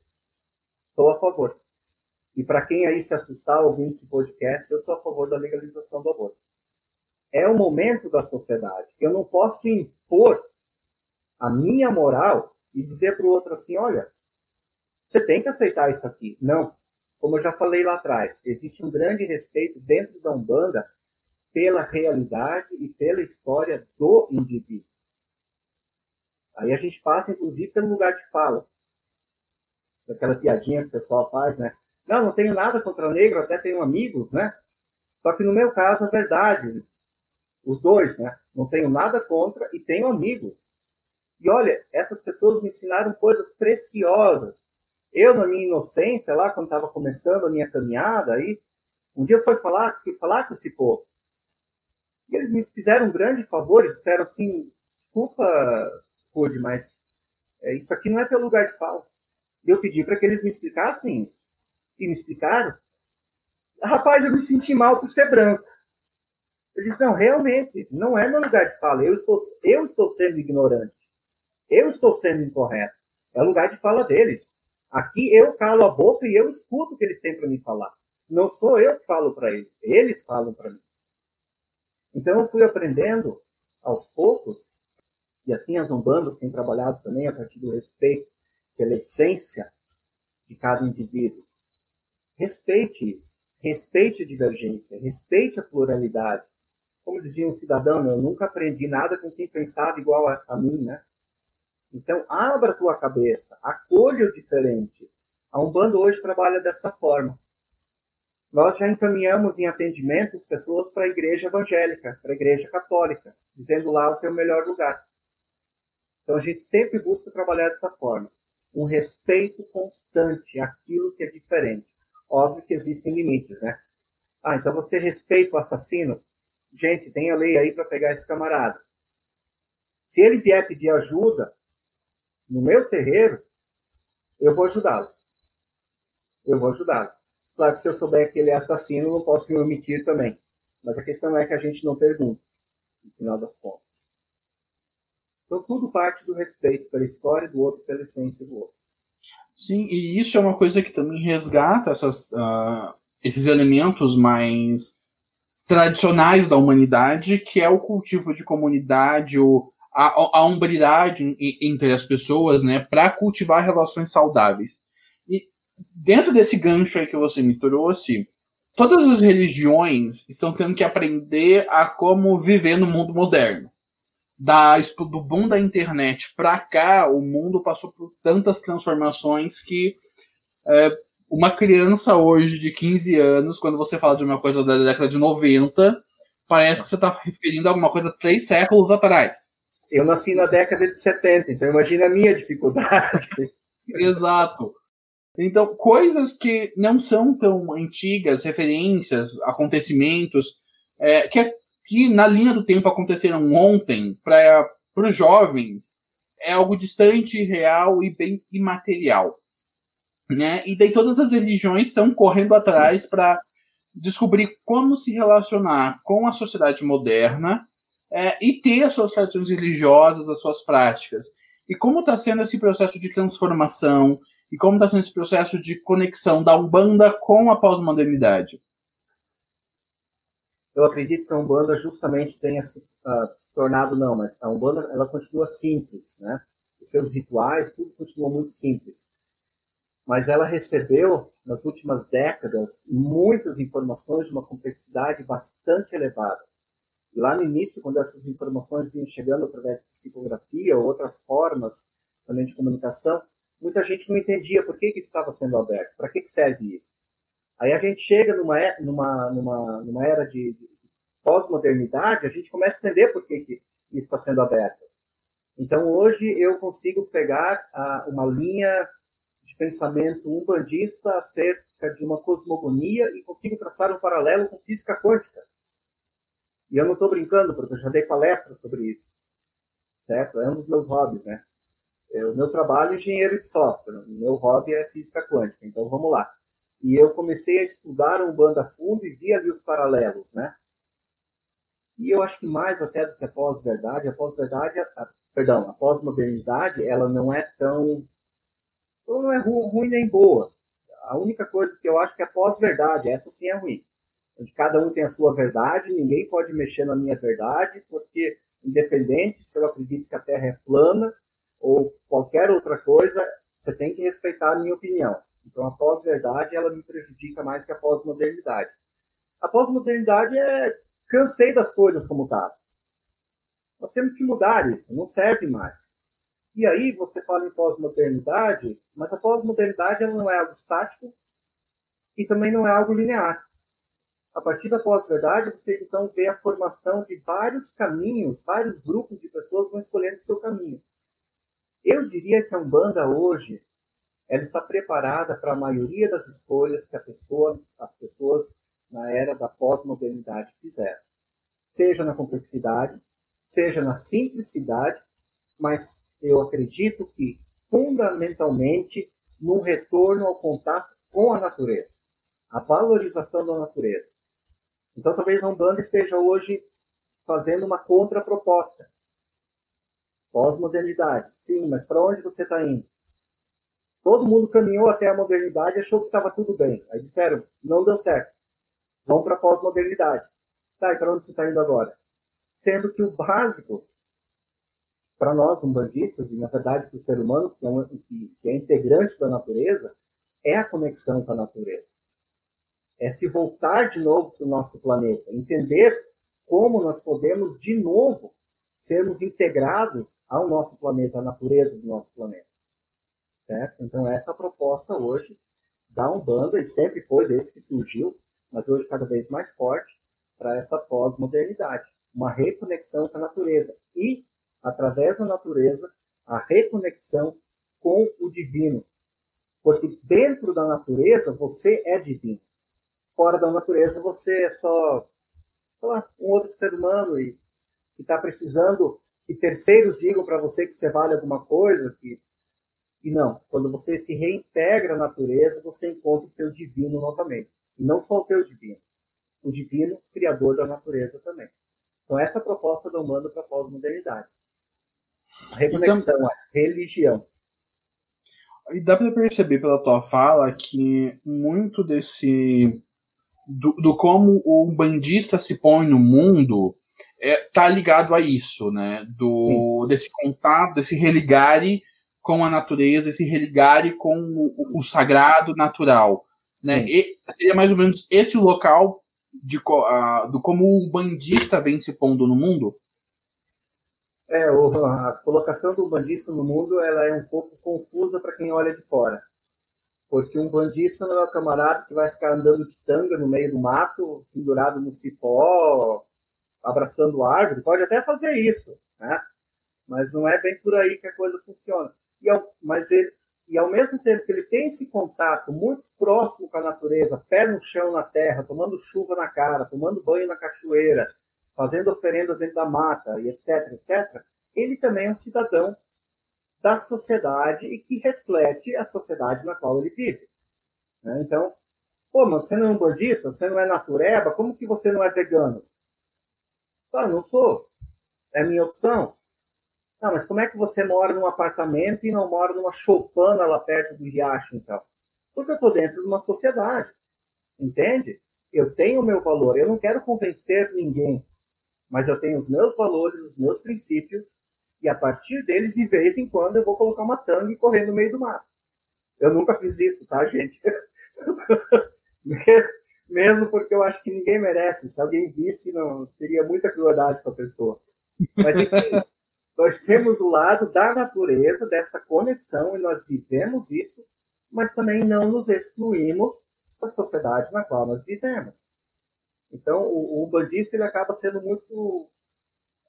S2: Sou a favor. E para quem aí se assustar ouvindo esse podcast, eu sou a favor da legalização do aborto. É o momento da sociedade. Eu não posso impor a minha moral e dizer para o outro assim: olha, você tem que aceitar isso aqui. Não. como eu já falei lá atrás, existe um grande respeito dentro da Umbanda pela realidade e pela história do indivíduo. Aí a gente passa, inclusive, pelo lugar de fala. Aquela piadinha que o pessoal faz, né? Não, não tenho nada contra negro, até tenho amigos, né? Só que no meu caso, a verdade, os dois, né? Não tenho nada contra e tenho amigos. E olha, essas pessoas me ensinaram coisas preciosas. Eu, na minha inocência, lá quando estava começando a minha caminhada, aí, um dia foi falar, fui falar com esse povo. E eles me fizeram um grande favor e disseram assim: desculpa, Rude, mas é, isso aqui não é pelo lugar de fala. E eu pedi para que eles me explicassem isso. E me explicaram. Rapaz, eu me senti mal por ser branco. Eu disse: não, realmente, não é meu lugar de fala. Eu estou, eu estou sendo ignorante. Eu estou sendo incorreto. É o lugar de fala deles. Aqui eu calo a boca e eu escuto o que eles têm para me falar. Não sou eu que falo para eles, eles falam para mim. Então eu fui aprendendo aos poucos, e assim as umbandas têm trabalhado também a partir do respeito pela essência de cada indivíduo. Respeite isso, respeite a divergência, respeite a pluralidade. Como dizia um cidadão, eu nunca aprendi nada com quem pensava igual a, a mim, né? Então, abra a tua cabeça, acolha o diferente. A Umbanda hoje trabalha desta forma. Nós já encaminhamos em atendimentos pessoas para a igreja evangélica, para a igreja católica, dizendo lá o teu melhor lugar. Então, a gente sempre busca trabalhar dessa forma. Um respeito constante àquilo que é diferente. Óbvio que existem limites, né? Ah, então você respeita o assassino? Gente, tem a lei aí para pegar esse camarada. Se ele vier pedir ajuda, no meu terreiro, eu vou ajudá-lo. Eu vou ajudá-lo. Claro que se eu souber que ele é assassino, eu posso me omitir também. Mas a questão é que a gente não pergunta, no final das contas. Então tudo parte do respeito pela história do outro, pela essência do outro.
S1: Sim, e isso é uma coisa que também resgata essas, uh, esses elementos mais tradicionais da humanidade, que é o cultivo de comunidade, o, a, a umbridade entre as pessoas, né, para cultivar relações saudáveis. Dentro desse gancho aí que você me trouxe, todas as religiões estão tendo que aprender a como viver no mundo moderno. Da, do boom da internet para cá, o mundo passou por tantas transformações que é, uma criança hoje de 15 anos, quando você fala de uma coisa da década de 90, parece que você está referindo a alguma coisa três séculos atrás.
S2: Eu nasci na década de 70, então imagina a minha dificuldade.
S1: Exato. Então, coisas que não são tão antigas, referências, acontecimentos, é, que, que na linha do tempo aconteceram ontem, para os jovens, é algo distante, real e bem imaterial. Né? E daí todas as religiões estão correndo atrás para descobrir como se relacionar com a sociedade moderna é, e ter as suas tradições religiosas, as suas práticas. E como está sendo esse processo de transformação e como está sendo esse processo de conexão da Umbanda com a pós-modernidade?
S2: Eu acredito que a Umbanda justamente tenha se, uh, se, tornado, não, mas a Umbanda ela continua simples, né? Os seus rituais, tudo continua muito simples. Mas ela recebeu, nas últimas décadas, muitas informações de uma complexidade bastante elevada. E lá no início, quando essas informações vinham chegando através de psicografia ou outras formas também de comunicação, muita gente não entendia por que, que estava sendo aberto, para que, que serve isso. Aí a gente chega numa, numa, numa, numa era de, de pós-modernidade, a gente começa a entender por que, que isso está sendo aberto. Então hoje eu consigo pegar a, uma linha de pensamento umbandista acerca de uma cosmogonia e consigo traçar um paralelo com física quântica. E eu não estou brincando, porque eu já dei palestra sobre isso. Certo? É um dos meus hobbies, né? O meu trabalho é engenheiro de software. O meu hobby é física quântica. Então vamos lá. E eu comecei a estudar um banda fundo e vi ali os paralelos, né? E eu acho que mais até do que a pós-verdade, a pós-verdade, perdão, a pós-modernidade, ela não é tão, não é ruim nem boa. A única coisa que eu acho que é a pós-verdade, essa sim é ruim onde cada um tem a sua verdade, ninguém pode mexer na minha verdade, porque independente se eu acredito que a Terra é plana ou qualquer outra coisa, você tem que respeitar a minha opinião. Então a pós-verdade ela me prejudica mais que a pós-modernidade. A pós-modernidade é cansei das coisas como tá. Nós temos que mudar isso, não serve mais. E aí você fala em pós-modernidade, mas a pós-modernidade não é algo estático e também não é algo linear. A partir da pós-verdade, você então vê a formação de vários caminhos, vários grupos de pessoas vão escolhendo o seu caminho. Eu diria que a Umbanda hoje ela está preparada para a maioria das escolhas que pessoa, as pessoas na era da pós-modernidade fizeram. Seja na complexidade, seja na simplicidade, mas eu acredito que fundamentalmente no retorno ao contato com a natureza, a valorização da natureza. Então talvez a Umbanda esteja hoje fazendo uma contraproposta. Pós-modernidade, sim, mas para onde você está indo? Todo mundo caminhou até a modernidade achou que estava tudo bem. Aí disseram, não deu certo. Vamos para a pós-modernidade. Tá, e para onde você está indo agora? Sendo que o básico, para nós, umbandistas, e na verdade para o ser humano, que é, um, que é integrante da natureza, é a conexão com a natureza. É se voltar de novo para o nosso planeta, entender como nós podemos, de novo, sermos integrados ao nosso planeta, à natureza do nosso planeta certo? Então essa proposta hoje da Umbanda, e sempre foi desde que surgiu, mas hoje cada vez mais forte, para essa pós-modernidade. Uma reconexão com a natureza. E, através da natureza, a reconexão com o divino. Porque dentro da natureza você é divino. Fora da natureza você é só lá, um outro ser humano e está precisando que terceiros digam para você que você vale alguma coisa, que e não, quando você se reintegra à natureza, você encontra o teu divino novamente. E não só o teu divino, o divino criador da natureza também. Então essa é a proposta do humano para a pós-modernidade. A reconexão então, à religião.
S1: E dá para perceber pela tua fala que muito desse do, do, como o bandista se põe no mundo é, tá ligado a isso, né? Do desse contato, desse religare com a natureza e se religare com o, o sagrado natural. Né? E seria mais ou menos esse o local de, uh, do como o bandista vem se pondo no mundo?
S2: É, a colocação do bandista no mundo ela é um pouco confusa para quem olha de fora. Porque um bandista não é o camarada que vai ficar andando de tanga no meio do mato, pendurado no cipó, abraçando árvore. Pode até fazer isso, né? mas não é bem por aí que a coisa funciona e ao, mas ele, e ao mesmo tempo que ele tem esse contato muito próximo com a natureza, pé no chão na terra, tomando chuva na cara, tomando banho na cachoeira, fazendo oferenda dentro da mata, e etc, etc, ele também é um cidadão da sociedade e que reflete a sociedade na qual ele vive. Né? Então, pô, mas você não é um bandista, você não é natureba, como que você não é vegano? Ah, não sou. É minha opção. Não, mas como é que você mora num apartamento e não mora numa choupana lá perto do riacho, então? Porque eu estou dentro de uma sociedade, entende? Eu tenho o meu valor, eu não quero convencer ninguém, mas eu tenho os meus valores, os meus princípios, e a partir deles, de vez em quando, eu vou colocar uma tanga e correr no meio do mar. Eu nunca fiz isso, tá, gente? Mesmo porque eu acho que ninguém merece. Se alguém visse, não seria muita crueldade para a pessoa. Mas enfim, nós temos o lado da natureza, desta conexão, e nós vivemos isso, mas também não nos excluímos da sociedade na qual nós vivemos. Então, o, o bandista ele acaba sendo muito.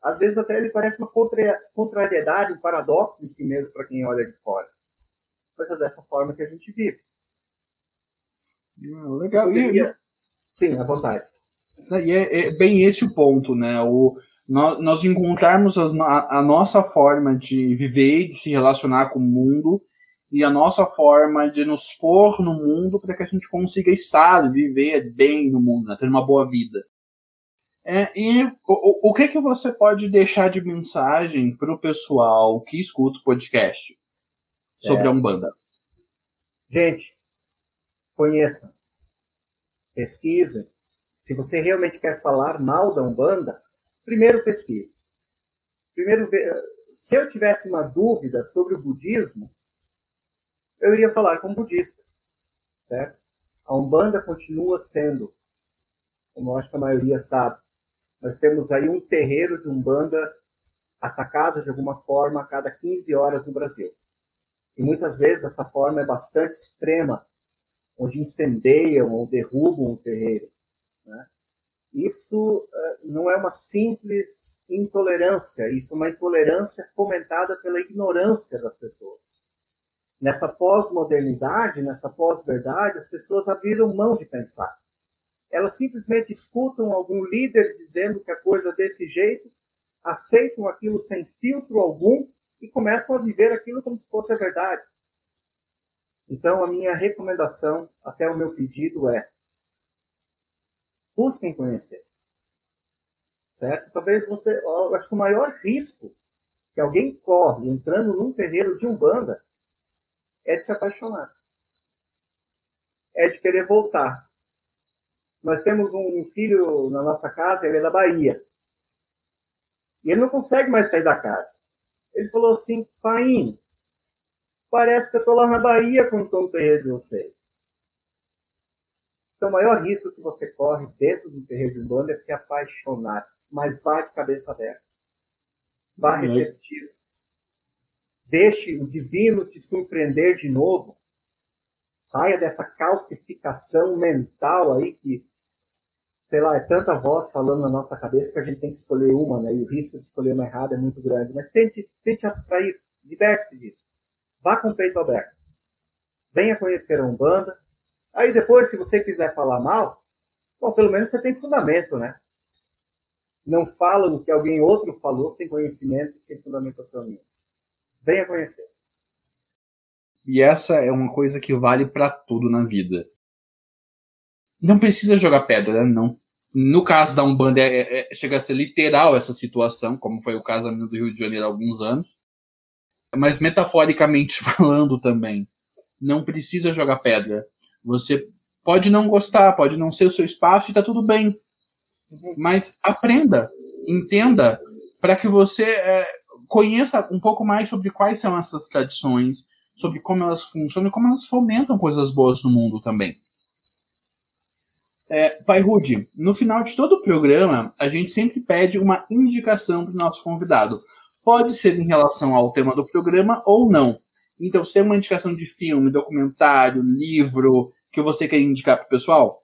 S2: Às vezes, até ele parece uma contra, contrariedade, um paradoxo em si mesmo para quem olha de fora. Coisa dessa forma que a gente vive.
S1: Ah, legal. Poderia...
S2: Sim, à vontade.
S1: E é, é, bem esse o ponto, né? O, nós, nós encontrarmos a, a, nossa forma de viver, de se relacionar com o mundo e a nossa forma de nos pôr no mundo para que a gente consiga estar, viver bem no mundo, né? ter uma boa vida. É, e o, o que que você pode deixar de mensagem para o pessoal que escuta o podcast sobre a Umbanda?
S2: Gente, conheça, pesquise. Se você realmente quer falar mal da Umbanda, Primeiro, pesquisa. Primeiro, se eu tivesse uma dúvida sobre o budismo, eu iria falar com um budista. certo? A Umbanda continua sendo, como acho que a maioria sabe, nós temos aí um terreiro de Umbanda atacado de alguma forma a cada 15 horas no Brasil. E muitas vezes essa forma é bastante extrema, onde incendeiam ou derrubam o terreiro. Né? Isso uh, não é uma simples intolerância, isso é uma intolerância fomentada pela ignorância das pessoas. Nessa pós-modernidade, nessa pós-verdade, as pessoas abriram mão de pensar. Elas simplesmente escutam algum líder dizendo que a coisa é desse jeito, aceitam aquilo sem filtro algum e começam a viver aquilo como se fosse a verdade. Então, a minha recomendação, até o meu pedido é: busquem conhecer. Certo? Talvez você. Eu acho que o maior risco que alguém corre entrando num terreiro de umbanda é de se apaixonar. É de querer voltar. Nós temos um filho na nossa casa, ele é da Bahia. E ele não consegue mais sair da casa. Ele falou assim, pai, parece que eu estou lá na Bahia estou no terreiro de vocês. Então, o maior risco que você corre dentro do terreiro de Umbanda é se apaixonar. Mas vá de cabeça aberta. Vá uhum. receptivo. Deixe o divino te surpreender de novo. Saia dessa calcificação mental aí que, sei lá, é tanta voz falando na nossa cabeça que a gente tem que escolher uma, né? E o risco de escolher uma errada é muito grande. Mas tente, tente abstrair, liberte-se disso. Vá com o peito aberto. Venha conhecer a Umbanda. Aí depois, se você quiser falar mal, bom, pelo menos você tem fundamento, né? Não fala o que alguém outro falou sem conhecimento e sem fundamentação nenhuma. Venha conhecer.
S1: E essa é uma coisa que vale para tudo na vida. Não precisa jogar pedra, não. No caso da Umbanda, é, é, é, chega a ser literal essa situação, como foi o caso do Rio de Janeiro há alguns anos. Mas metaforicamente falando também, não precisa jogar pedra. Você pode não gostar, pode não ser o seu espaço e tá tudo bem. Mas aprenda, entenda, para que você é, conheça um pouco mais sobre quais são essas tradições, sobre como elas funcionam e como elas fomentam coisas boas no mundo também. É, Pai Rude, no final de todo o programa, a gente sempre pede uma indicação para o nosso convidado. Pode ser em relação ao tema do programa ou não. Então, se tem uma indicação de filme, documentário, livro que você quer indicar para o pessoal?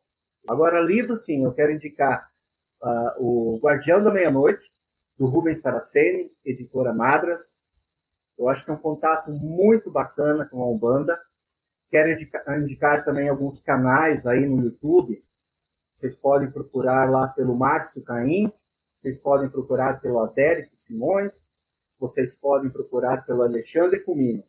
S2: Agora, livro, sim, eu quero indicar uh, O Guardião da Meia-Noite, do Rubens Saraceni, editora Madras. Eu acho que é um contato muito bacana com a Umbanda. Quero indicar, indicar também alguns canais aí no YouTube. Vocês podem procurar lá pelo Márcio Caim, vocês podem procurar pelo Adérico Simões, vocês podem procurar pelo Alexandre Comino.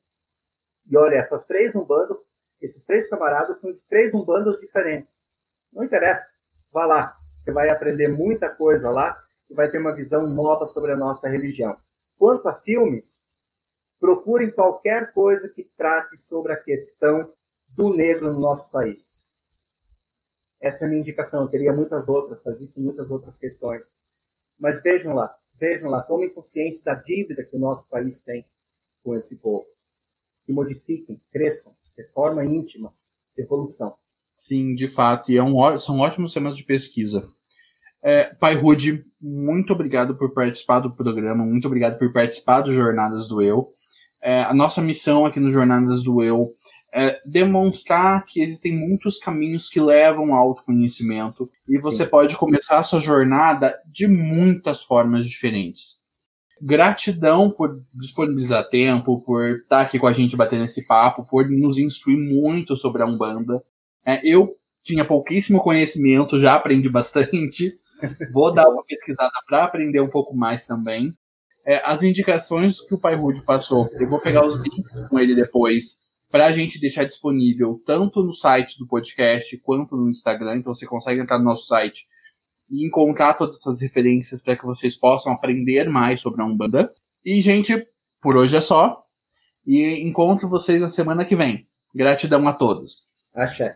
S2: E olha, essas três umbandas, esses três camaradas são de três umbandas diferentes. Não interessa, vá lá. Você vai aprender muita coisa lá e vai ter uma visão nova sobre a nossa religião. Quanto a filmes, procurem qualquer coisa que trate sobre a questão do negro no nosso país. Essa é a minha indicação. Eu teria muitas outras, existem muitas outras questões. Mas vejam lá, vejam lá, tomem consciência da dívida que o nosso país tem com esse povo. Se modifiquem, cresçam, de forma íntima, evolução.
S1: Sim, de fato, e é um, são ótimos temas de pesquisa. É, Pai Rude, muito obrigado por participar do programa, muito obrigado por participar do Jornadas do Eu. É, a nossa missão aqui no Jornadas do Eu é demonstrar que existem muitos caminhos que levam ao autoconhecimento e você Sim. pode começar a sua jornada de muitas formas diferentes. Gratidão por disponibilizar tempo, por estar aqui com a gente batendo esse papo, por nos instruir muito sobre a Umbanda. É, eu tinha pouquíssimo conhecimento, já aprendi bastante. Vou dar uma pesquisada para aprender um pouco mais também. É, as indicações que o Pai Rude passou, eu vou pegar os links com ele depois para a gente deixar disponível tanto no site do podcast quanto no Instagram. Então você consegue entrar no nosso site e encontrar todas essas referências para que vocês possam aprender mais sobre a Umbanda. E, gente, por hoje é só. E encontro vocês na semana que vem. Gratidão a todos.
S2: Axé.